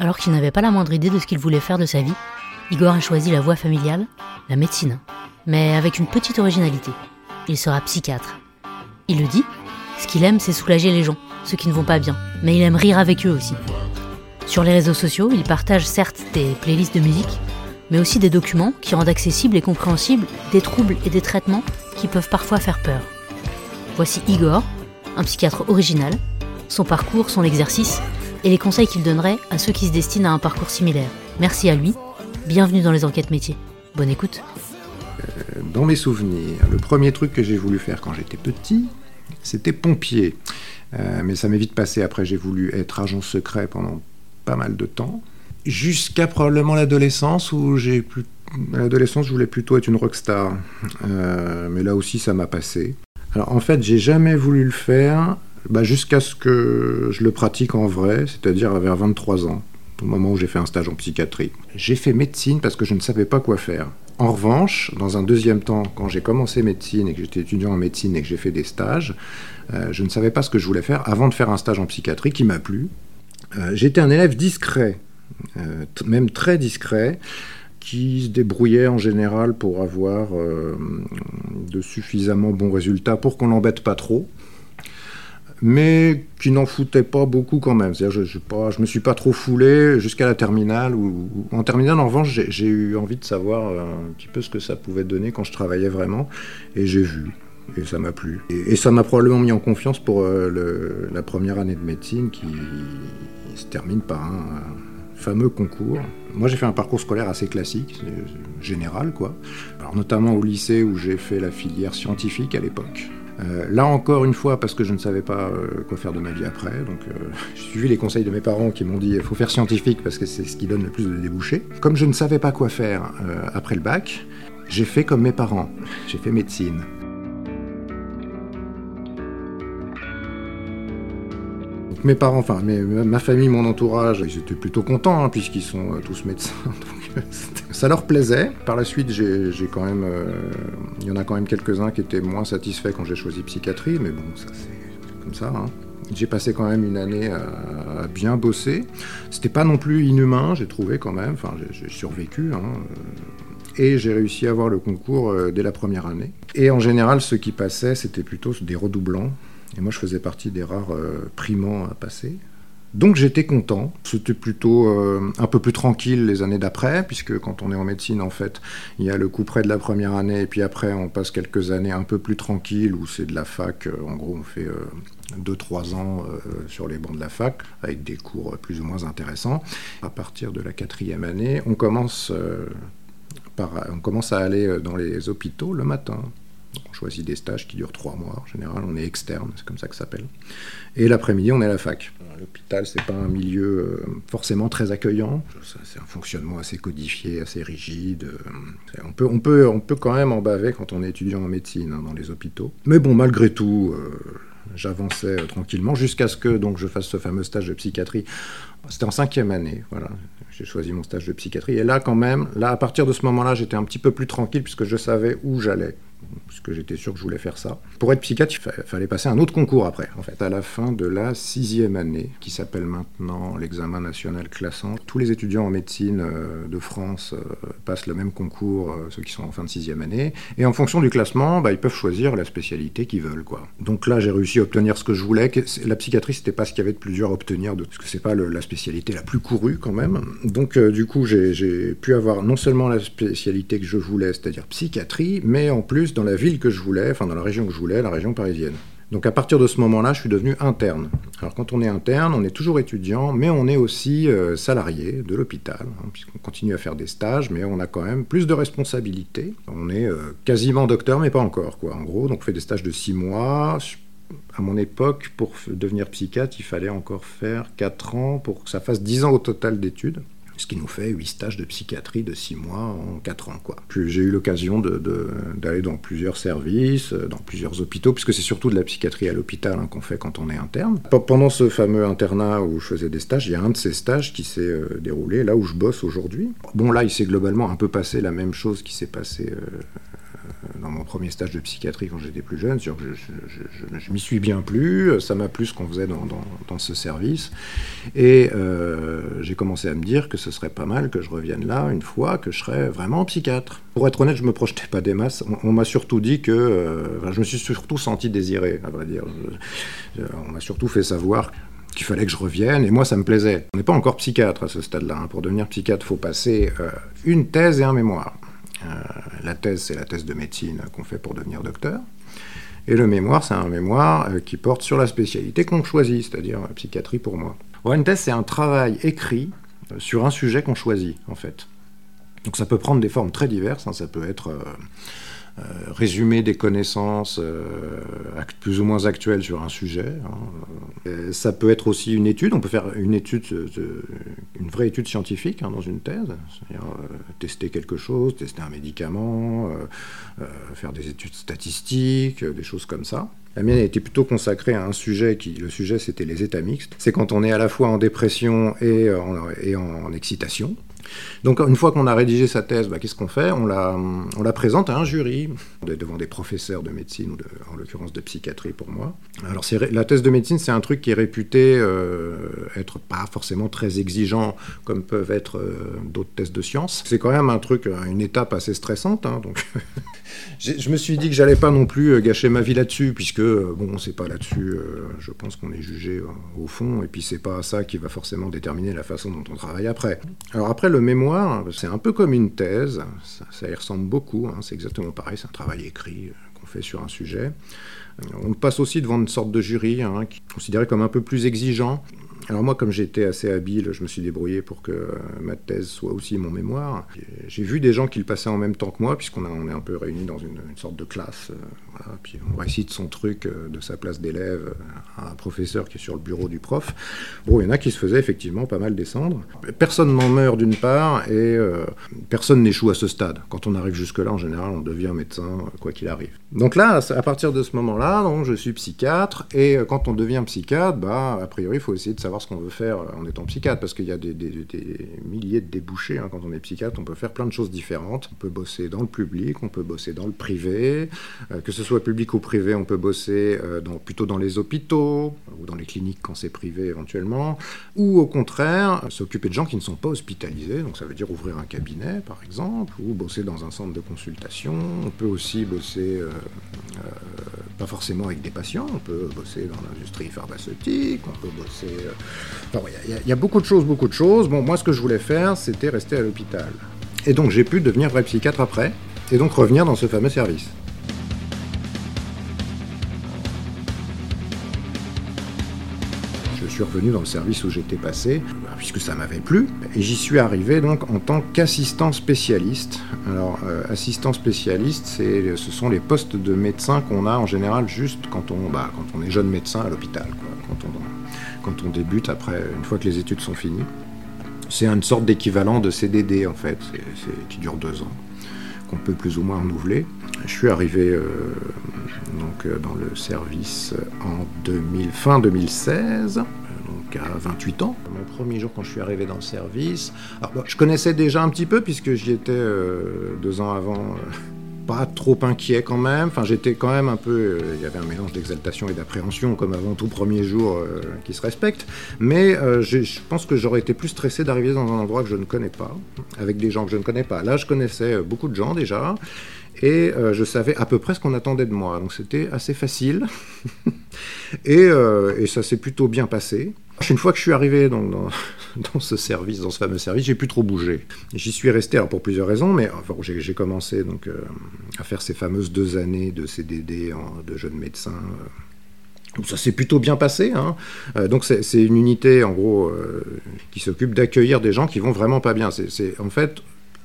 Alors qu'il n'avait pas la moindre idée de ce qu'il voulait faire de sa vie, Igor a choisi la voie familiale, la médecine, mais avec une petite originalité. Il sera psychiatre. Il le dit, ce qu'il aime, c'est soulager les gens, ceux qui ne vont pas bien, mais il aime rire avec eux aussi. Sur les réseaux sociaux, il partage certes des playlists de musique, mais aussi des documents qui rendent accessibles et compréhensibles des troubles et des traitements qui peuvent parfois faire peur. Voici Igor, un psychiatre original, son parcours, son exercice et les conseils qu'il donnerait à ceux qui se destinent à un parcours similaire. Merci à lui, bienvenue dans les enquêtes métiers. Bonne écoute. Euh, dans mes souvenirs, le premier truc que j'ai voulu faire quand j'étais petit, c'était pompier. Euh, mais ça m'est vite passé. Après, j'ai voulu être agent secret pendant pas mal de temps. Jusqu'à probablement l'adolescence où j'ai plus. À l'adolescence, je voulais plutôt être une rockstar. Euh, mais là aussi, ça m'a passé. Alors en fait, j'ai jamais voulu le faire bah, jusqu'à ce que je le pratique en vrai, c'est-à-dire vers 23 ans, au moment où j'ai fait un stage en psychiatrie. J'ai fait médecine parce que je ne savais pas quoi faire. En revanche, dans un deuxième temps, quand j'ai commencé médecine et que j'étais étudiant en médecine et que j'ai fait des stages, euh, je ne savais pas ce que je voulais faire avant de faire un stage en psychiatrie qui m'a plu. Euh, j'étais un élève discret, euh, même très discret, qui se débrouillait en général pour avoir de suffisamment bons résultats pour qu'on l'embête pas trop mais qui n'en foutait pas beaucoup quand même. C'est-à-dire, je ne me suis pas trop foulé jusqu'à la terminale. en terminale, en revanche, j'ai eu envie de savoir un petit peu ce que ça pouvait donner quand je travaillais vraiment, et j'ai vu. Et ça m'a plu. Et, ça m'a probablement mis en confiance pour euh, la première année de médecine qui se termine par un, fameux concours. Moi, j'ai fait un parcours scolaire assez classique, général, quoi. Alors, notamment au lycée où j'ai fait la filière scientifique à l'époque. Euh, là encore une fois, parce que je ne savais pas euh, quoi faire de ma vie après, donc euh, j'ai suivi les conseils de mes parents qui m'ont dit il faut faire scientifique parce que c'est ce qui donne le plus de débouchés. Comme je ne savais pas quoi faire après le bac, j'ai fait comme mes parents, j'ai fait médecine. mes parents, enfin ma famille, mon entourage, ils étaient plutôt contents hein, puisqu'ils sont tous médecins. ça leur plaisait. Par la suite, j'ai quand même, euh, il y en a quand même quelques-uns qui étaient moins satisfaits quand j'ai choisi psychiatrie, mais bon, ça c'est comme ça. Hein. J'ai passé quand même une année à, bien bosser. C'était pas non plus inhumain, j'ai trouvé quand même. Enfin, j'ai survécu. Hein, et j'ai réussi à avoir le concours dès la première année. Et en général, ceux qui passaient, c'était plutôt des redoublants. Et moi, je faisais partie des rares euh, primants à passer. Donc j'étais content. C'était plutôt euh, un peu plus tranquille les années d'après, puisque quand on est en médecine, en fait, il y a le coup près de la première année, et puis après, on passe quelques années un peu plus tranquilles, où c'est de la fac. Euh, en gros, on fait 2-3 ans sur les bancs de la fac, avec des cours plus ou moins intéressants. À partir de la quatrième année, on commence, par, on commence à aller dans les hôpitaux le matin. On choisit des stages qui durent trois mois. En général, on est externe, c'est comme ça que ça s'appelle. Et l'après-midi, on est à la fac. L'hôpital, c'est pas un milieu euh, forcément très accueillant. C'est un fonctionnement assez codifié, assez rigide. Euh, on peut, on peut, on peut quand même en baver quand on est étudiant en médecine hein, dans les hôpitaux. Mais bon, malgré tout. Euh, j'avançais tranquillement jusqu'à ce que donc je fasse ce fameux stage de psychiatrie. C'était en cinquième année, voilà. J'ai choisi mon stage de psychiatrie et là quand même, là à partir de ce moment-là, j'étais un petit peu plus tranquille puisque je savais où j'allais puisque j'étais sûr que je voulais faire ça. Pour être psychiatre, il fallait passer un autre concours après, en fait, à la fin de la sixième année, qui s'appelle maintenant l'examen national classant. Tous les étudiants en médecine euh, de France euh, passent le même concours, euh, ceux qui sont en fin de sixième année, et en fonction du classement, bah, ils peuvent choisir la spécialité qu'ils veulent, quoi. Donc là, j'ai réussi à obtenir ce que je voulais. La psychiatrie, c'était pas ce qu'il y avait de plus dur à obtenir, parce que c'est pas la spécialité la plus courue quand même. Donc du coup, j'ai pu avoir non seulement la spécialité que je voulais, c'est-à-dire psychiatrie, mais en plus dans la ville que je voulais, enfin dans la région que je voulais, la région parisienne. Donc à partir de ce moment-là, je suis devenu interne. Alors quand on est interne, on est toujours étudiant, mais on est aussi euh, salarié de l'hôpital, hein, puisqu'on continue à faire des stages, mais on a quand même plus de responsabilités. On est euh, quasiment docteur, mais pas encore, quoi. En gros, donc on fait des stages de six mois. À mon époque, pour devenir psychiatre, il fallait encore faire quatre ans pour que ça fasse dix ans au total d'études ce qui nous fait 8 stages de psychiatrie de 6 mois en 4 ans. Quoi. J'ai eu l'occasion d'aller dans plusieurs services, euh, dans plusieurs hôpitaux, puisque c'est surtout de la psychiatrie à l'hôpital hein, qu'on fait quand on est interne. Pendant ce fameux internat où je faisais des stages, il y a un de ces stages qui s'est euh, déroulé là où je bosse aujourd'hui. Bon, là, il s'est globalement un peu passé la même chose qui s'est passé euh, dans mon premier stage de psychiatrie quand j'étais plus jeune. Je, m'y suis bien plu, ça m'a plu ce qu'on faisait dans, ce service. Et euh, j'ai commencé à me dire que ce serait pas mal que je revienne là une fois que je serais vraiment psychiatre. Pour être honnête, je me projetais pas des masses. On, m'a surtout dit que. Euh, je me suis surtout senti désiré, à vrai dire. on m'a surtout fait savoir qu'il fallait que je revienne, et moi ça me plaisait. On n'est pas encore psychiatre à ce stade-là. Hein. Pour devenir psychiatre, il faut passer euh, une thèse et un mémoire. Euh, la thèse, c'est la thèse de médecine qu'on fait pour devenir docteur. Et le mémoire, c'est un mémoire euh, qui porte sur la spécialité qu'on choisit, c'est-à-dire psychiatrie pour moi. une thèse, c'est un travail écrit sur un sujet qu'on choisit, en fait. Donc ça peut prendre des formes très diverses. Hein. Ça peut être euh, résumer des connaissances euh, plus ou moins actuelles sur un sujet. Hein. Euh, ça peut être aussi une étude, on peut faire une étude, une vraie étude scientifique hein, dans une thèse, c'est-à-dire tester quelque chose, tester un médicament, faire des études statistiques, des choses comme ça. La mienne a été plutôt consacrée à un sujet qui, le sujet c'était les états mixtes. C'est quand on est à la fois en dépression et en excitation. Donc une fois qu'on a rédigé sa thèse, bah, qu'est-ce qu'on fait? On la, présente à un jury, devant des professeurs de médecine, ou en l'occurrence de psychiatrie pour moi. Alors la thèse de médecine, c'est un truc qui est réputé euh, être pas forcément très exigeant comme peuvent être euh, d'autres thèses de sciences. C'est quand même un truc, une étape assez stressante. Hein, donc je me suis dit que j'allais pas non plus euh, gâcher ma vie là-dessus, puisque bon, c'est pas là-dessus. je pense qu'on est jugé au fond, et puis c'est pas ça qui va forcément déterminer la façon dont on travaille après. Alors après le mémoire, c'est un peu comme une thèse, ça, y ressemble beaucoup, hein, c'est exactement pareil, c'est un travail écrit euh, qu'on fait sur un sujet. Euh, on passe aussi devant une sorte de jury hein, qui est considéré comme un peu plus exigeant. Alors moi, comme j'étais assez habile, je me suis débrouillé pour que ma thèse soit aussi mon mémoire. J'ai vu des gens qui le passaient en même temps que moi, puisqu'on on est un peu réunis dans une, sorte de classe. Euh, puis on récite son truc euh, de sa place d'élève à un professeur qui est sur le bureau du prof. Bon, il y en a qui se faisaient effectivement pas mal descendre. Personne n'en meurt d'une part, et euh, personne n'échoue à ce stade. Quand on arrive jusque-là, en général, on devient médecin, quoi qu'il arrive. Donc là, à partir de ce moment-là, je suis psychiatre, et quand on devient psychiatre, bah, a priori, il faut essayer de savoir ce qu'on veut faire en étant psychiatre, parce qu'il y a des, milliers de débouchés. Hein. Quand on est psychiatre, on peut faire plein de choses différentes. On peut bosser dans le public, on peut bosser dans le privé. Euh, que ce soit public ou privé, on peut bosser euh, plutôt dans les hôpitaux ou dans les cliniques quand c'est privé éventuellement. Ou au contraire, s'occuper de gens qui ne sont pas hospitalisés. Donc ça veut dire ouvrir un cabinet, par exemple, ou bosser dans un centre de consultation. On peut aussi bosser, euh, pas forcément avec des patients, on peut bosser dans l'industrie pharmaceutique, on peut bosser il y, a beaucoup de choses, beaucoup de choses. Bon, moi, ce que je voulais faire, c'était rester à l'hôpital. Et donc, j'ai pu devenir vrai psychiatre après, et donc revenir dans ce fameux service. Suis revenu dans le service où j'étais passé, puisque ça m'avait plu, et j'y suis arrivé donc en tant qu'assistant spécialiste. Alors, euh, assistant spécialiste, ce sont les postes de médecin qu'on a en général juste quand on, bah, quand on est jeune médecin à l'hôpital, quand on, quand on débute après, une fois que les études sont finies. C'est une sorte d'équivalent de CDD en fait, qui dure deux ans, qu'on peut plus ou moins renouveler. Je suis arrivé euh, donc, euh, dans le service en 2000, fin 2016 donc à 28 ans. Mon premier jour quand je suis arrivé dans le service, je connaissais déjà un petit peu puisque j'y étais euh, deux ans avant pas trop inquiet quand même. Enfin, j'étais quand même un peu. Euh, il y avait un mélange d'exaltation et d'appréhension, comme avant tout premier jour euh, qui se respecte. Mais euh, je pense que j'aurais été plus stressé d'arriver dans un endroit que je ne connais pas, avec des gens que je ne connais pas. Là, je connaissais beaucoup de gens déjà. Et je savais à peu près ce qu'on attendait de moi. Donc c'était assez facile. et, ça s'est plutôt bien passé. Une fois que je suis arrivé dans, ce service, dans ce fameux service, j'ai plus trop bougé. J'y suis resté pour plusieurs raisons, mais enfin, j'ai commencé donc euh, à faire ces fameuses deux années de CDD de jeune médecin. Euh. Ça s'est plutôt bien passé. Hein. Euh, donc c'est une unité en gros qui s'occupe d'accueillir des gens qui vont vraiment pas bien. C'est en fait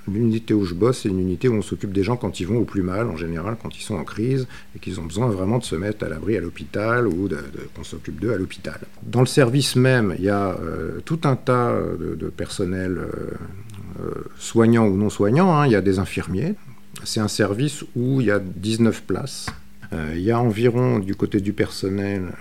L'unité où je bosse, c'est une unité où on s'occupe des gens quand ils vont au plus mal, en général, quand ils sont en crise et qu'ils ont besoin vraiment de se mettre à l'abri à l'hôpital ou qu'on s'occupe d'eux à l'hôpital. Dans le service même, il y a euh, tout un tas de, personnel euh, euh, soignant ou non soignant. Hein. Il y a des infirmiers. C'est un service où il y a 19 places Euh, il y a environ, du côté du personnel,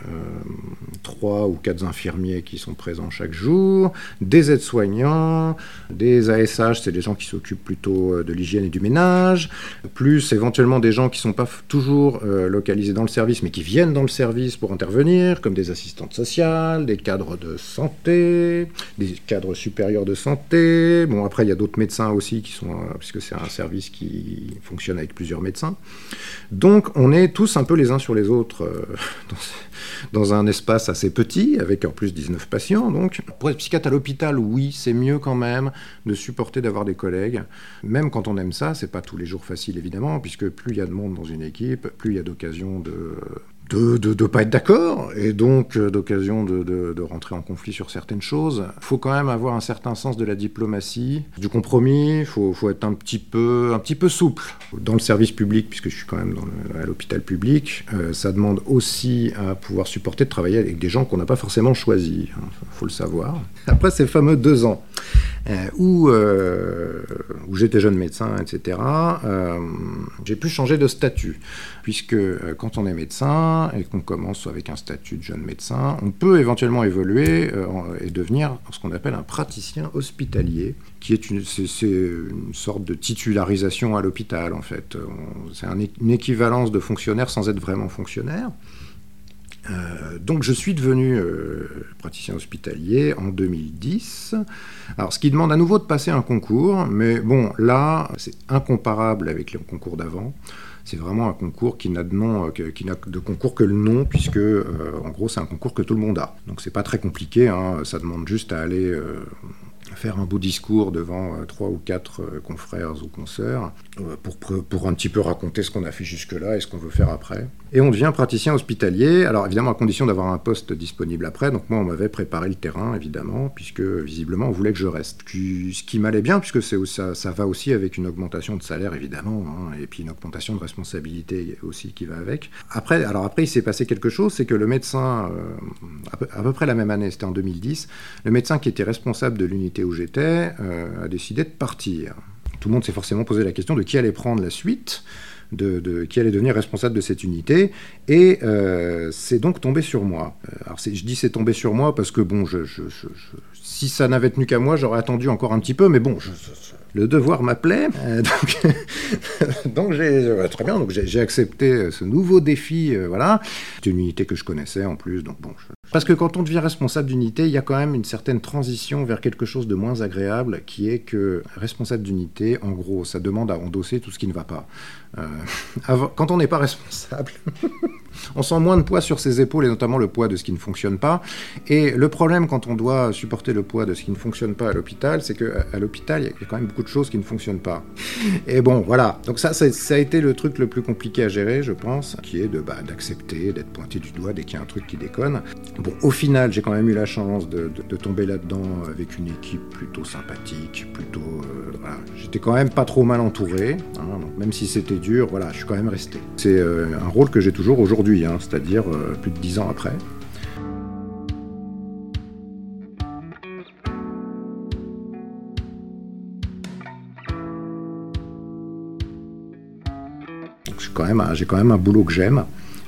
trois ou quatre infirmiers qui sont présents chaque jour, des aides-soignants, des ASH, c'est des gens qui s'occupent plutôt de l'hygiène et du ménage, plus éventuellement des gens qui ne sont pas toujours localisés dans le service, mais qui viennent dans le service pour intervenir, comme des assistantes sociales, des cadres de santé, des cadres supérieurs de santé. Bon, après, il y a d'autres médecins aussi qui sont, euh, puisque c'est un service qui fonctionne avec plusieurs médecins. Donc, on est tous un peu les uns sur les autres euh, dans, un espace assez petit, avec en plus 19 patients. Donc, pour être psychiatre à l'hôpital, oui, c'est mieux quand même de supporter d'avoir des collègues. Même quand on aime ça, c'est pas tous les jours facile évidemment, puisque plus il y a de monde dans une équipe, plus il y a d'occasions de de ne pas être d'accord et donc euh, d'occasion de, de, rentrer en conflit sur certaines choses. Il faut quand même avoir un certain sens de la diplomatie, du compromis, il faut, être un petit, peu, souple. Dans le service public, puisque je suis quand même à l'hôpital public, euh, ça demande aussi à pouvoir supporter de travailler avec des gens qu'on n'a pas forcément choisis, il hein, faut le savoir. Après ces fameux deux ans, où, où j'étais jeune médecin, etc., j'ai pu changer de statut, puisque quand on est médecin, et qu'on commence avec un statut de jeune médecin, on peut éventuellement évoluer euh, et devenir ce qu'on appelle un praticien hospitalier, qui est une sorte de titularisation à l'hôpital en fait. C'est une équivalence de fonctionnaire sans être vraiment fonctionnaire. Euh, donc je suis devenu euh, praticien hospitalier en 2010. Alors ce qui demande à nouveau de passer un concours, mais bon là c'est incomparable avec les concours d'avant c'est vraiment un concours qui n'a de nom, euh, de concours que le nom, puisque en gros c'est un concours que tout le monde a. Donc c'est pas très compliqué, hein. ça demande juste à aller faire un beau discours devant euh, trois ou quatre euh, confrères ou consoeurs euh, pour, pour un petit peu raconter ce qu'on a fait jusque-là et ce qu'on veut faire après. Et on devient praticien hospitalier, alors évidemment à condition d'avoir un poste disponible après. Donc moi on m'avait préparé le terrain évidemment, puisque visiblement on voulait que je reste. Ce qui m'allait bien, puisque ça, ça, va aussi avec une augmentation de salaire évidemment, hein, et puis une augmentation de responsabilité aussi qui va avec. Après, alors après il s'est passé quelque chose, c'est que le médecin, à, peu, à peu près la même année, c'était en 2010, le médecin qui était responsable de l'unité où j'étais, euh, a décidé de partir. Tout le monde s'est forcément posé la question de qui allait prendre la suite, de, qui allait devenir responsable de cette unité, et euh, c'est donc tombé sur moi. Euh, alors je dis c'est tombé sur moi parce que bon, je, si ça n'avait tenu qu'à moi, j'aurais attendu encore un petit peu, mais bon, le devoir m'appelait, donc, j'ai très bien, donc j'ai accepté ce nouveau défi, voilà. C'est une unité que je connaissais en plus, donc bon, parce que quand on devient responsable d'unité, il y a quand même une certaine transition vers quelque chose de moins agréable, qui est que responsable d'unité, en gros, ça demande à endosser tout ce qui ne va pas. Euh, quand on n'est pas responsable, on sent moins de poids sur ses épaules, et notamment le poids de ce qui ne fonctionne pas. Et le problème quand on doit supporter le poids de ce qui ne fonctionne pas à l'hôpital, c'est qu'à l'hôpital, il y a quand même beaucoup de choses qui ne fonctionnent pas. Et bon, voilà. Donc ça, ça, a été le truc le plus compliqué à gérer, je pense, qui est bah, d'accepter, d'être pointé du doigt dès qu'il y a un truc qui déconne. Bon, au final, j'ai quand même eu la chance de, tomber là-dedans avec une équipe plutôt sympathique, plutôt. Euh. J'étais quand même pas trop mal entouré, hein, même si c'était dur, voilà, je suis quand même resté. C'est euh, un rôle que j'ai toujours aujourd'hui, hein, c'est-à-dire euh, plus de dix ans après. j'ai quand même un boulot que j'aime,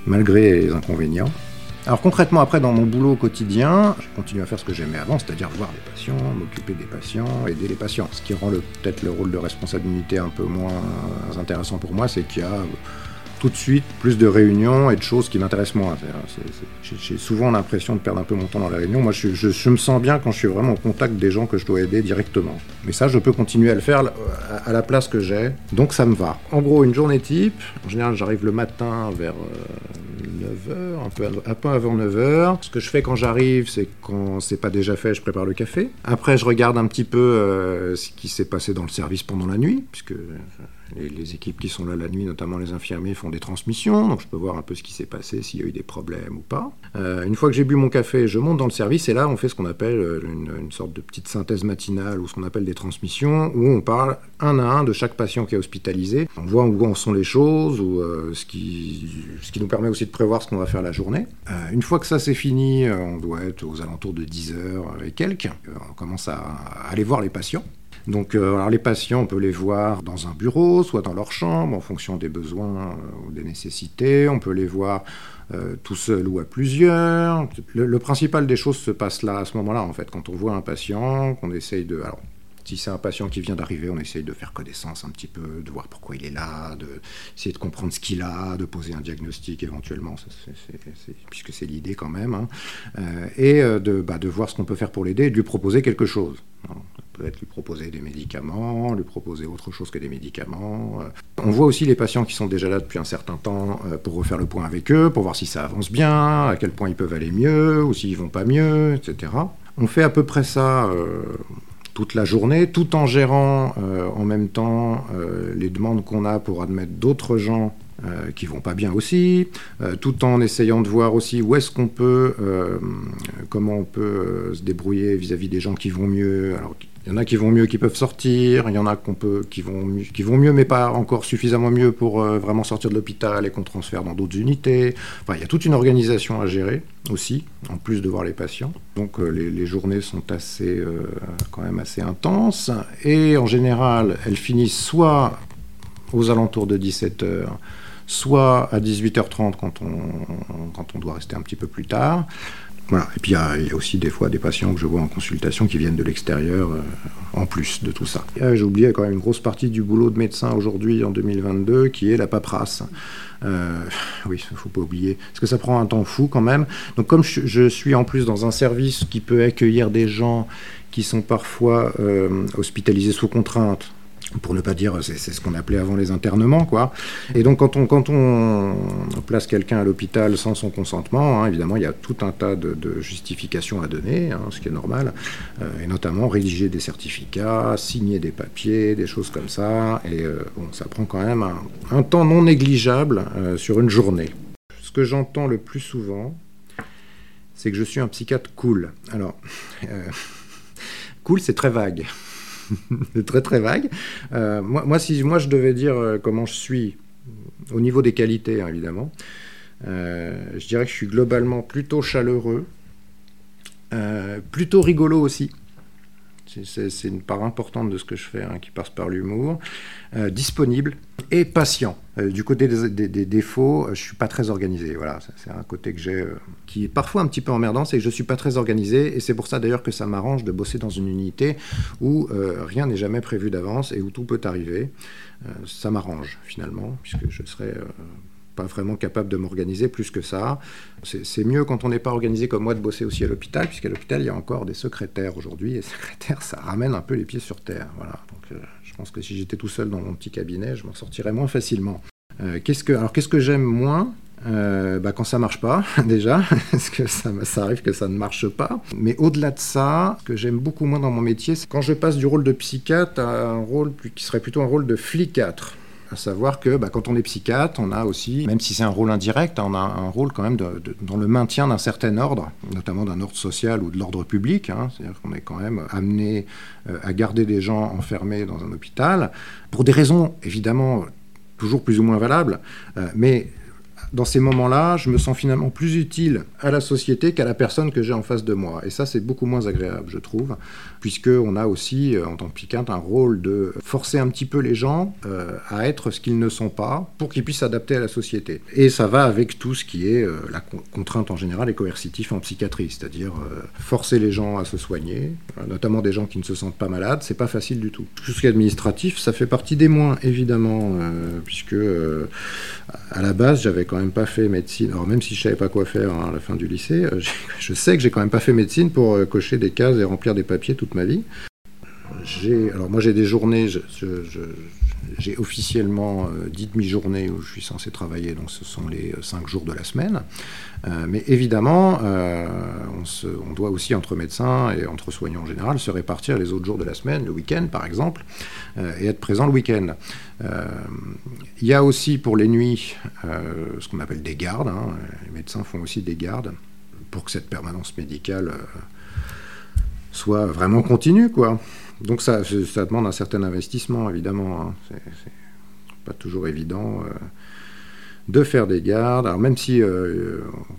malgré les inconvénients. Alors concrètement, après, dans mon boulot quotidien, je continue à faire ce que j'aimais avant, c'est-à-dire voir des patients, m'occuper des patients, aider les patients. Ce qui rend peut-être le rôle de responsabilité un peu moins intéressant pour moi, c'est qu'il y a tout de suite plus de réunions et de choses qui m'intéressent moins. J'ai souvent l'impression de perdre un peu mon temps dans les réunions. Moi, je, me sens bien quand je suis vraiment au contact des gens que je dois aider directement. Mais ça, je peux continuer à le faire à la place que j'ai. Donc ça me va. En gros, une journée type, en général, j'arrive le matin vers 9h, euh, un peu, un peu avant 9h. Ce que je fais quand j'arrive, c'est quand c'est pas déjà fait, je prépare le café. Après, je regarde un petit peu euh, ce qui s'est passé dans le service pendant la nuit, puisque les, équipes qui sont là la nuit, notamment les infirmiers, font des transmissions, donc je peux voir un peu ce qui s'est passé, s'il y a eu des problèmes ou pas. Euh, une fois que j'ai bu mon café, je monte dans le service et là, on fait ce qu'on appelle euh, une, sorte de petite synthèse matinale ou ce qu'on appelle des transmissions, où on parle un à un de chaque patient qui est hospitalisé. On voit où en sont les choses, ou euh, ce, qui, nous permet aussi de prévoir ce qu'on va faire la journée. une fois que ça c'est fini, on doit être aux alentours de 10 heures et quelques. On commence à aller voir les patients. Donc alors les patients, on peut les voir dans un bureau, soit dans leur chambre, en fonction des besoins ou des nécessités. On peut les voir tout seul ou à plusieurs. Le, principal des choses se passe là, à ce moment-là, en fait, quand on voit un patient, qu'on essaye de... si c'est un patient qui vient d'arriver, on essaye de faire connaissance un petit peu, de voir pourquoi il est là, d'essayer de, comprendre ce qu'il a, de poser un diagnostic éventuellement, puisque c'est l'idée quand même, hein. euh, et euh, de, bah, de, voir ce qu'on peut faire pour l'aider et de lui proposer quelque chose. Peut-être lui proposer des médicaments, lui proposer autre chose que des médicaments. Euh. On voit aussi les patients qui sont déjà là depuis un certain temps pour refaire le point avec eux, pour voir si ça avance bien, à quel point ils peuvent aller mieux ou s'ils vont pas mieux, etc. On fait à peu près ça toute la journée, tout en gérant euh, en même temps euh, les demandes qu'on a pour admettre d'autres gens euh, qui vont pas bien aussi, tout en essayant de voir aussi où est-ce qu'on peut, comment on peut se débrouiller vis-à-vis des gens qui vont mieux. Il y en a qui vont mieux, qui peuvent sortir. Il y en a peut, qui, vont, qui vont mieux, mais pas encore suffisamment mieux pour euh, vraiment sortir de l'hôpital et qu'on transfère dans d'autres unités. Enfin, il y a toute une organisation à gérer aussi, en plus de voir les patients. Donc euh, les, journées sont assez, euh, quand même assez intenses. Et en général, elles finissent soit aux alentours de 17h, soit à 18h30 quand on, quand on doit rester un petit peu plus tard. Et puis il y, a aussi des fois des patients que je vois en consultation qui viennent de l'extérieur euh, en plus de tout ça. J'ai oublié quand même une grosse partie du boulot de médecin aujourd'hui en 2022 qui est la paperasse. Euh, oui, il ne faut pas oublier. Parce que ça prend un temps fou quand même. Donc comme je, suis en plus dans un service qui peut accueillir des gens qui sont parfois euh, hospitalisés sous contrainte, pour ne pas dire, c'est ce qu'on appelait avant les internements, quoi. Et donc, quand on, place quelqu'un à l'hôpital sans son consentement, hein, évidemment, il y a tout un tas de, justifications à donner, hein, ce qui est normal, euh, et notamment rédiger des certificats, signer des papiers, des choses comme ça. Et euh, bon, ça prend quand même un, temps non négligeable euh, sur une journée. Ce que j'entends le plus souvent, c'est que je suis un psychiatre cool. Alors, cool, c'est très vague. c'est très très vague. Euh, moi, si moi je devais dire euh, comment je suis, au niveau des qualités hein, évidemment, euh, je dirais que je suis globalement plutôt chaleureux, plutôt rigolo aussi. C'est une part importante de ce que je fais hein, qui passe par l'humour. Euh, disponible et patient. Euh, du côté des, défauts, euh, je suis pas très organisé. Voilà, c'est un côté que j'ai qui est parfois un petit peu emmerdant, c'est que je suis pas très organisé et c'est pour ça d'ailleurs que ça m'arrange de bosser dans une unité où rien n'est jamais prévu d'avance et où tout peut arriver. ça m'arrange finalement puisque je serais pas vraiment capable de m'organiser plus que ça. C'est mieux quand on n'est pas organisé comme moi de bosser aussi à l'hôpital, puisqu'à l'hôpital, il y a encore des secrétaires aujourd'hui, et secrétaires, ça ramène un peu les pieds sur terre. Voilà. Donc, euh, je pense que si j'étais tout seul dans mon petit cabinet, je m'en sortirais moins facilement. Euh, alors, qu'est-ce que j'aime moins? Euh, bah, quand ça marche pas, déjà, parce que ça, ça, arrive que ça ne marche pas. Mais au-delà de ça, ce que j'aime beaucoup moins dans mon métier, c'est quand je passe du rôle de psychiatre à un rôle qui serait plutôt un rôle de flicâtre. À savoir que bah, quand on est psychiatre, on a aussi, même si c'est un rôle indirect, on a un rôle quand même dans le maintien d'un certain ordre, notamment d'un ordre social ou de l'ordre public. Hein. C'est-à-dire qu'on est quand même amené euh, à garder des gens enfermés dans un hôpital, pour des raisons évidemment toujours plus ou moins valables, euh, mais dans ces moments-là, je me sens finalement plus utile à la société qu'à la personne que j'ai en face de moi. Et ça, c'est beaucoup moins agréable, je trouve, puisqu'on a aussi, euh, en tant que piquante, un rôle de forcer un petit peu les gens euh, à être ce qu'ils ne sont pas pour qu'ils puissent s'adapter à la société. Et ça va avec tout ce qui est euh, la contrainte en général et coercitif en psychiatrie, c'est-à-dire forcer les gens à se soigner, notamment des gens qui ne se sentent pas malades, c'est pas facile du tout. Tout ce qui est administratif, ça fait partie des moins, évidemment, puisque à la base, j'avais quand même pas fait médecine. Alors même si je savais pas quoi faire à la fin du lycée, euh, je sais que j'ai quand même pas fait médecine pour euh, cocher des cases et remplir des papiers toute ma vie. Alors moi j'ai des journées, j'ai officiellement 10 euh, demi-journées où je suis censé travailler, donc ce sont les 5 jours de la semaine. Mais évidemment, on, on, doit aussi entre médecins et entre soignants en général se répartir les autres jours de la semaine, le week-end par exemple, et être présent le week-end. Il y a aussi pour les nuits euh, ce qu'on appelle des gardes. Hein. Les médecins font aussi des gardes pour que cette permanence médicale euh, soit vraiment continue. Quoi. Donc ça, demande un certain investissement, évidemment. Hein. C'est pas toujours évident euh, de faire des gardes. Alors même si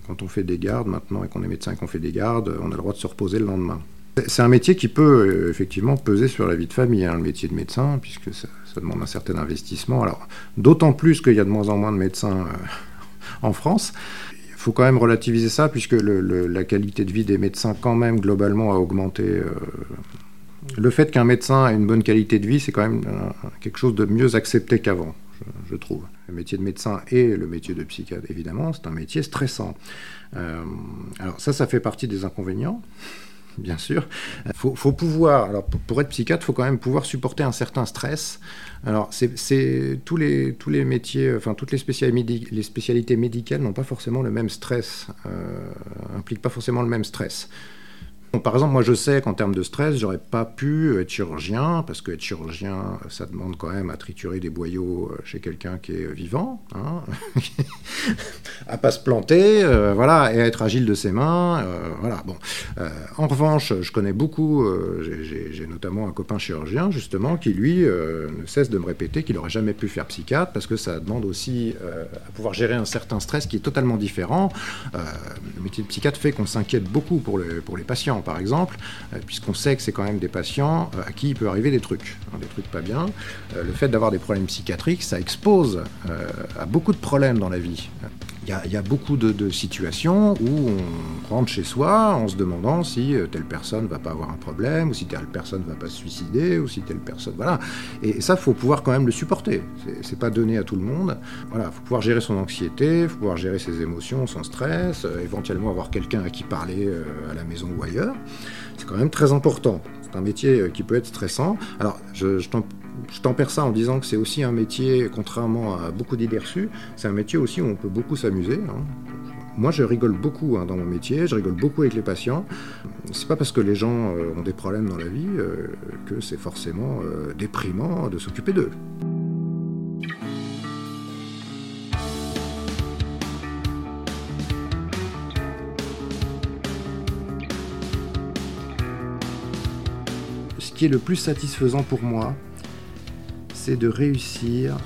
quand on fait des gardes maintenant et qu'on est médecin et qu'on fait des gardes, on a le droit de se reposer le lendemain. C'est un métier qui peut effectivement peser sur la vie de famille, hein, le métier de médecin, puisque ça, demande un certain investissement. Alors, d'autant plus qu'il y a de moins en moins de médecins en France. Il faut quand même relativiser ça, puisque la qualité de vie des médecins, quand même, globalement, a augmenté. le fait qu'un médecin ait une bonne qualité de vie, c'est quand même quelque chose de mieux accepté qu'avant je, trouve. Le métier de médecin et le métier de psychiatre, évidemment, c'est un métier stressant. Euh, alors ça, ça fait partie des inconvénients bien sûr. Il faut, pouvoir, alors pour, être psychiatre, il faut quand même pouvoir supporter un certain stress. Alors, c'est tous les, tous les métiers, enfin, toutes les spécialités, les spécialités médicales n'ont pas forcément le même stress, euh, impliquent pas forcément le même stress par exemple, moi je sais qu'en termes de stress, j'aurais pas pu être chirurgien, parce que être chirurgien, ça demande quand même à triturer des boyaux euh, chez quelqu'un qui est vivant, hein, à pas se planter, euh, voilà, et à être agile de ses mains, euh, voilà. Bon, en revanche, je connais beaucoup, j'ai notamment un copain chirurgien justement qui lui ne cesse de me répéter qu'il n'aurait jamais pu faire psychiatre parce que ça demande aussi à pouvoir gérer un certain stress qui est totalement différent. le métier de psychiatre fait qu'on s'inquiète beaucoup pour les, pour les patients par exemple, euh, puisqu'on sait que c'est quand même des patients euh, à qui il peut arriver des trucs, hein, des trucs pas bien. Euh, le fait d'avoir des problèmes psychiatriques, ça expose à beaucoup de problèmes dans la vie. Il y, a beaucoup de, situations où on rentre chez soi en se demandant si telle personne va pas avoir un problème, ou si telle personne va pas se suicider, ou si telle personne. Voilà. Et ça, faut pouvoir quand même le supporter. C'est pas donné à tout le monde. Voilà, faut pouvoir gérer son anxiété, faut pouvoir gérer ses émotions, son stress, éventuellement avoir quelqu'un à qui parler à la maison ou ailleurs. C'est quand même très important. C'est un métier euh, qui peut être stressant. Alors, je, je tempère ça en disant que c'est aussi un métier, contrairement à beaucoup d'idées reçues, c'est un métier aussi où on peut beaucoup s'amuser. Hein. Moi, je rigole beaucoup hein, dans mon métier, je rigole beaucoup avec les patients. C'est pas parce que les gens euh, ont des problèmes dans la vie euh, que c'est forcément déprimant de s'occuper d'eux. qui est le plus satisfaisant pour moi, c'est de réussir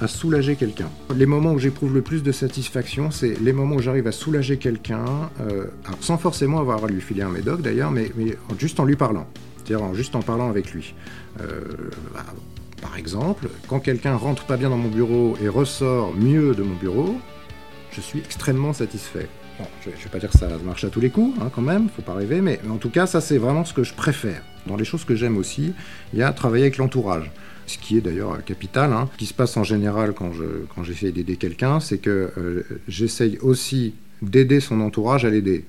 à soulager quelqu'un. Les moments où j'éprouve le plus de satisfaction, c'est les moments où j'arrive à soulager quelqu'un, euh, sans forcément avoir à lui filer un médoc d'ailleurs, mais, juste en lui parlant, c'est-à-dire juste en parlant avec lui. Euh, bah, par exemple, quand quelqu'un rentre pas bien dans mon bureau et ressort mieux de mon bureau, je suis extrêmement satisfait. je ne vais pas dire que ça marche à tous les coups, hein, quand même, faut pas rêver, mais en tout cas, ça c'est vraiment ce que je préfère. Dans les choses que j'aime aussi, il y a travailler avec l'entourage. Ce qui est d'ailleurs capital. Hein. Ce qui se passe en général quand j'essaie quand d'aider quelqu'un, c'est que euh, j'essaye aussi d'aider son entourage à l'aider.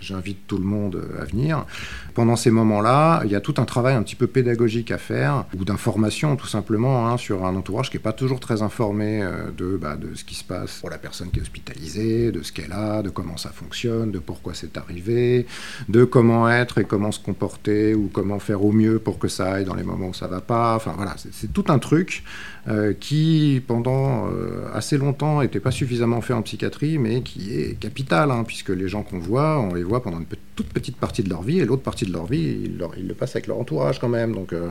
J'invite tout le monde à venir. Pendant ces moments-là, il y a tout un travail un petit peu pédagogique à faire, ou d'information tout simplement, hein, sur un entourage qui n'est pas toujours très informé euh, de, bah, de ce qui se passe pour la personne qui est hospitalisée, de ce qu'elle a, de comment ça fonctionne, de pourquoi c'est arrivé, de comment être et comment se comporter, ou comment faire au mieux pour que ça aille dans les moments où ça va pas. Enfin voilà, c'est tout un truc euh, qui, pendant euh, assez longtemps, n'était pas suffisamment fait en psychiatrie, mais qui est capital, hein, puisque les gens qu'on voit on les voit pendant une toute petite partie de leur vie, et l'autre partie de leur vie, ils, le passent avec leur entourage quand même. Donc, euh,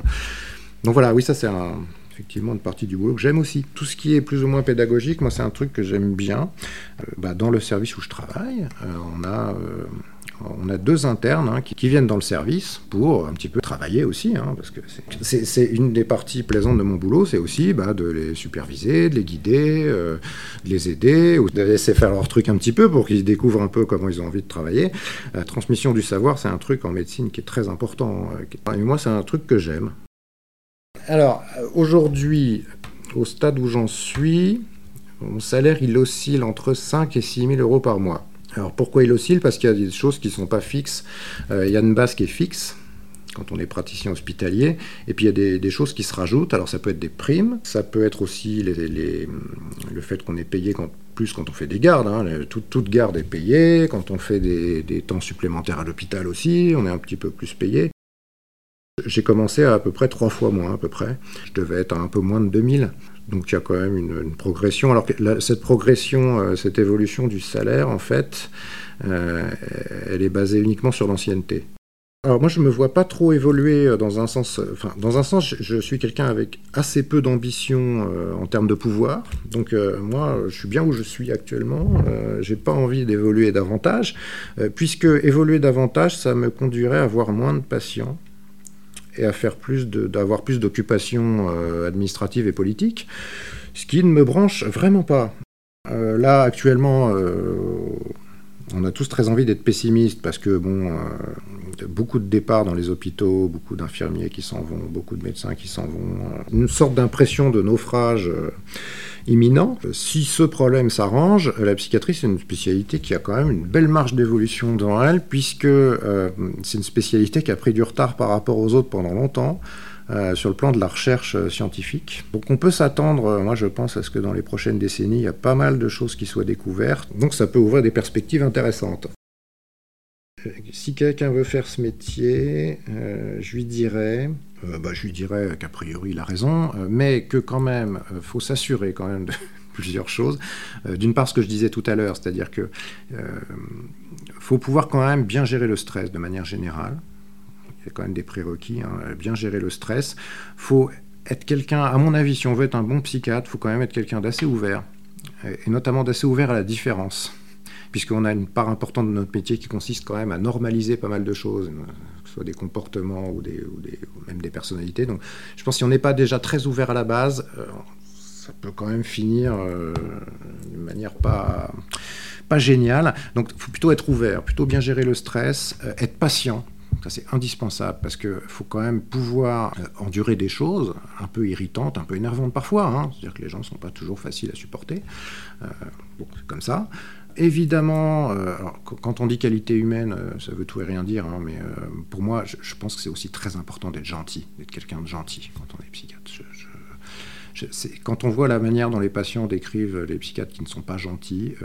donc voilà, oui, ça c'est effectivement une partie du boulot que j'aime aussi. Tout ce qui est plus ou moins pédagogique, moi c'est un truc que j'aime bien. Euh, bah, dans le service où je travaille, euh, on a on a deux internes hein, qui, viennent dans le service pour un petit peu travailler aussi, hein, parce que c'est une des parties plaisantes de mon boulot, c'est aussi bah, de les superviser, de les guider, euh, de les aider, ou de laisser faire leur truc un petit peu pour qu'ils découvrent un peu comment ils ont envie de travailler. La transmission du savoir, c'est un truc en médecine qui est très important. Euh, et moi, c'est un truc que j'aime. Alors, aujourd'hui, au stade où j'en suis, mon salaire, il oscille entre 5 et 6 000 euros par mois. Alors pourquoi il oscille? Parce qu'il y a des choses qui ne sont pas fixes. Euh, il y a une base qui est fixe quand on est praticien hospitalier, et puis il y a des, choses qui se rajoutent. Alors ça peut être des primes, ça peut être aussi le fait qu'on est payé plus quand on fait des gardes. Hein. toute, garde est payée. Quand on fait des, des temps supplémentaires à l'hôpital aussi, on est un petit peu plus payé. J'ai commencé à à peu près trois fois moins à peu près. Je devais être à un peu moins de 2000. Donc il y a quand même une, progression. Alors cette progression, euh, cette évolution du salaire, en fait, euh, elle est basée uniquement sur l'ancienneté. Alors moi je me vois pas trop évoluer euh, dans un sens, enfin dans un sens je, suis quelqu'un avec assez peu d'ambition en termes de pouvoir, donc moi je suis bien où je suis actuellement, j'ai pas envie d'évoluer davantage, puisque évoluer davantage ça me conduirait à avoir moins de patients et à faire plus d'avoir plus d'occupations administratives et politiques, ce qui ne me branche vraiment pas. là actuellement on a tous très envie d'être pessimistes parce que bon beaucoup de départs dans les hôpitaux, beaucoup d'infirmiers qui s'en vont, beaucoup de médecins qui s'en vont, euh, une sorte d'impression de naufrage euh, imminent. Si ce problème s'arrange, la psychiatrie, c'est une spécialité qui a quand même une belle marge d'évolution dans elle, puisque euh, c'est une spécialité qui a pris du retard par rapport aux autres pendant longtemps. sur le plan de la recherche scientifique. Donc on peut s'attendre, moi je pense, à ce que dans les prochaines décennies, il y a pas mal de choses qui soient découvertes. Donc ça peut ouvrir des perspectives intéressantes. Si quelqu'un veut faire ce métier, euh, je lui dirais, euh, bah, je lui dirais qu'a priori il a raison, euh, mais que quand même, faut s'assurer quand même de plusieurs choses. D'une part, ce que je disais tout à l'heure, c'est-à-dire que faut pouvoir quand même bien gérer le stress de manière générale. Il y a quand même des prérequis, hein, bien gérer le stress. faut être quelqu'un, à mon avis, si on veut être un bon psychiatre, faut quand même être quelqu'un d'assez ouvert, et notamment d'assez ouvert à la différence puisqu'on a une part importante de notre métier qui consiste quand même à normaliser pas mal de choses, que ce soit des comportements ou, même des personnalités. Donc je pense que si on n'est pas déjà très ouvert à la base, euh, ça peut quand même finir euh, d'une manière pas, pas géniale. Donc il faut plutôt être ouvert, plutôt bien gérer le stress, euh, être patient. Ça, c'est indispensable parce qu'il faut quand même pouvoir endurer des choses un peu irritantes, un peu énervantes parfois. Hein. C'est-à-dire que les gens ne sont pas toujours faciles à supporter. bon, c'est comme ça évidemment, euh, quand on dit qualité humaine, euh, ça veut tout et rien dire, hein, mais euh, pour moi, je, pense que c'est aussi très important d'être gentil, d'être quelqu'un de gentil quand on est psychiatre. quand on voit la manière dont les patients décrivent les psychiatres qui ne sont pas gentils,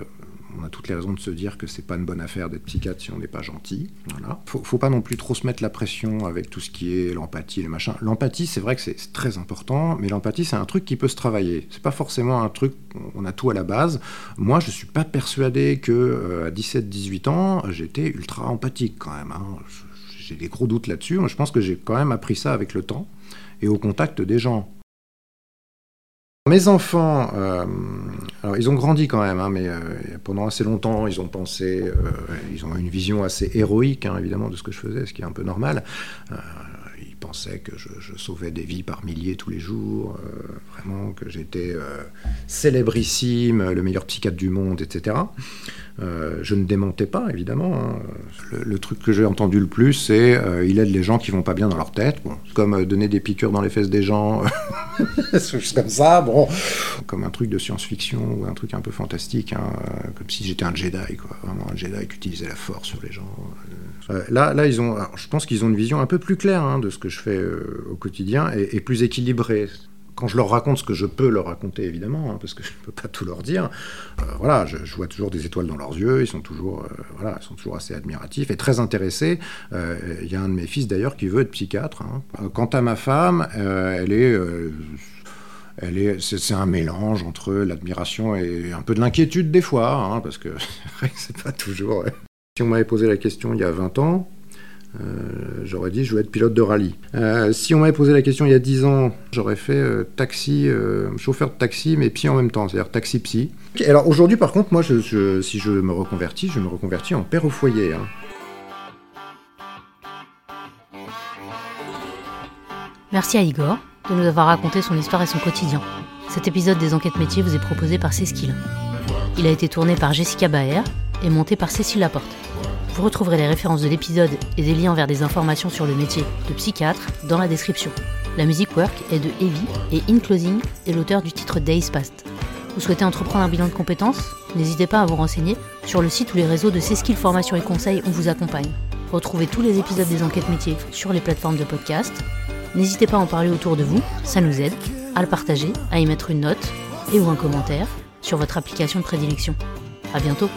on a toutes les raisons de se dire que c'est pas une bonne affaire d'être psychiatre si on n'est pas gentil. Voilà. Faut, faut pas non plus trop se mettre la pression avec tout ce qui est l'empathie, les machins. L'empathie, c'est vrai que c'est très important, mais l'empathie, c'est un truc qui peut se travailler. C'est pas forcément un truc, on a tout à la base. Moi, je suis pas persuadé que euh, à 17-18 ans, j'étais ultra empathique quand même. Hein. J'ai des gros doutes là-dessus. Je pense que j'ai quand même appris ça avec le temps et au contact des gens. Mes enfants, euh, alors ils ont grandi quand même, hein, mais euh, pendant assez longtemps, ils ont pensé, euh, ils ont une vision assez héroïque, hein, évidemment, de ce que je faisais, ce qui est un peu normal. ils pensaient que je, sauvais des vies par milliers tous les jours, vraiment, que j'étais célébrissime, le meilleur psychiatre du monde, etc. Euh, je ne démontais pas, évidemment. Hein. Le, truc que j'ai entendu le plus, c'est euh, il aide les gens qui vont pas bien dans leur tête. Bon, comme euh, donner des piqûres dans les fesses des gens, comme ça, bon, comme un truc de science-fiction ou un truc un peu fantastique, hein, comme si j'étais un Jedi, quoi, vraiment un Jedi qui utilisait la force sur les gens. Là, là, ils ont, je pense qu'ils ont une vision un peu plus claire hein, de ce que je fais au quotidien et, plus équilibrée quand je leur raconte ce que je peux leur raconter, évidemment, hein, parce que je ne peux pas tout leur dire, euh, voilà, je, vois toujours des étoiles dans leurs yeux, ils sont toujours, euh, voilà, ils sont toujours assez admiratifs et très intéressés. Euh, il y a un de mes fils d'ailleurs qui veut être psychiatre. Hein. Quant à ma femme, elle est... c'est, un mélange entre l'admiration et un peu de l'inquiétude des fois, parce que c'est pas toujours. Si on m'avait posé la question il y a 20 ans, euh, j'aurais dit je veux être pilote de rallye. Euh, si on m'avait posé la question il y a 10 ans, j'aurais fait euh, taxi, chauffeur de taxi, mais psy en même temps, c'est-à-dire taxi psy. Alors aujourd'hui, par contre, moi, je, si je me reconvertis, je me reconvertis en père au foyer. Hein. Merci à Igor de nous avoir raconté son histoire et son quotidien. Cet épisode des enquêtes métiers vous est proposé par Cécile. Il a été tourné par Jessica Baer et monté par Cécile Laporte. Vous retrouverez les références de l'épisode et des liens vers des informations sur le métier de psychiatre dans la description. La musique work est de Heavy et In Closing est l'auteur du titre Days Past. Vous souhaitez entreprendre un bilan de compétences? N'hésitez pas à vous renseigner sur le site ou les réseaux de Ceskills Formation et Conseil, on vous accompagne. Retrouvez tous les épisodes des enquêtes métiers sur les plateformes de podcast. N'hésitez pas à en parler autour de vous, ça nous aide, à le partager, à y mettre une note et ou un commentaire sur votre application de prédilection. À bientôt